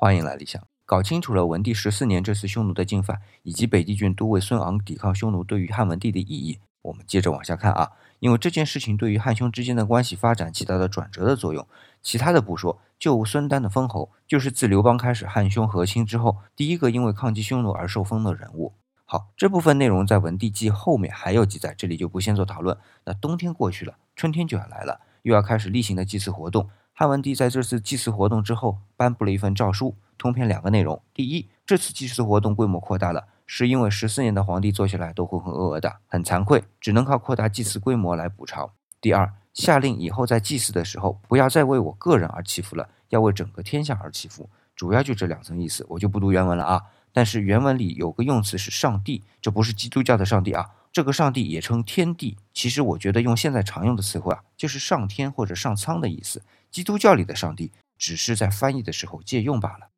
欢迎来理想。搞清楚了文帝十四年这次匈奴的进犯，以及北地郡都尉孙昂抵抗匈奴对于汉文帝的意义，我们接着往下看啊。因为这件事情对于汉匈之间的关系发展起到了转折的作用。其他的不说，就孙丹的封侯，就是自刘邦开始汉匈和亲之后，第一个因为抗击匈奴而受封的人物。好，这部分内容在文帝纪后面还有记载，这里就不先做讨论。那冬天过去了，春天就要来了，又要开始例行的祭祀活动。汉文帝在这次祭祀活动之后，颁布了一份诏书，通篇两个内容：第一，这次祭祀活动规模扩大了，是因为十四年的皇帝做下来都浑浑噩噩的，很惭愧，只能靠扩大祭祀规模来补偿；第二，下令以后在祭祀的时候，不要再为我个人而祈福了，要为整个天下而祈福。主要就这两层意思，我就不读原文了啊。但是原文里有个用词是上帝，这不是基督教的上帝啊。这个上帝也称天地，其实我觉得用现在常用的词汇啊，就是上天或者上苍的意思。基督教里的上帝只是在翻译的时候借用罢了。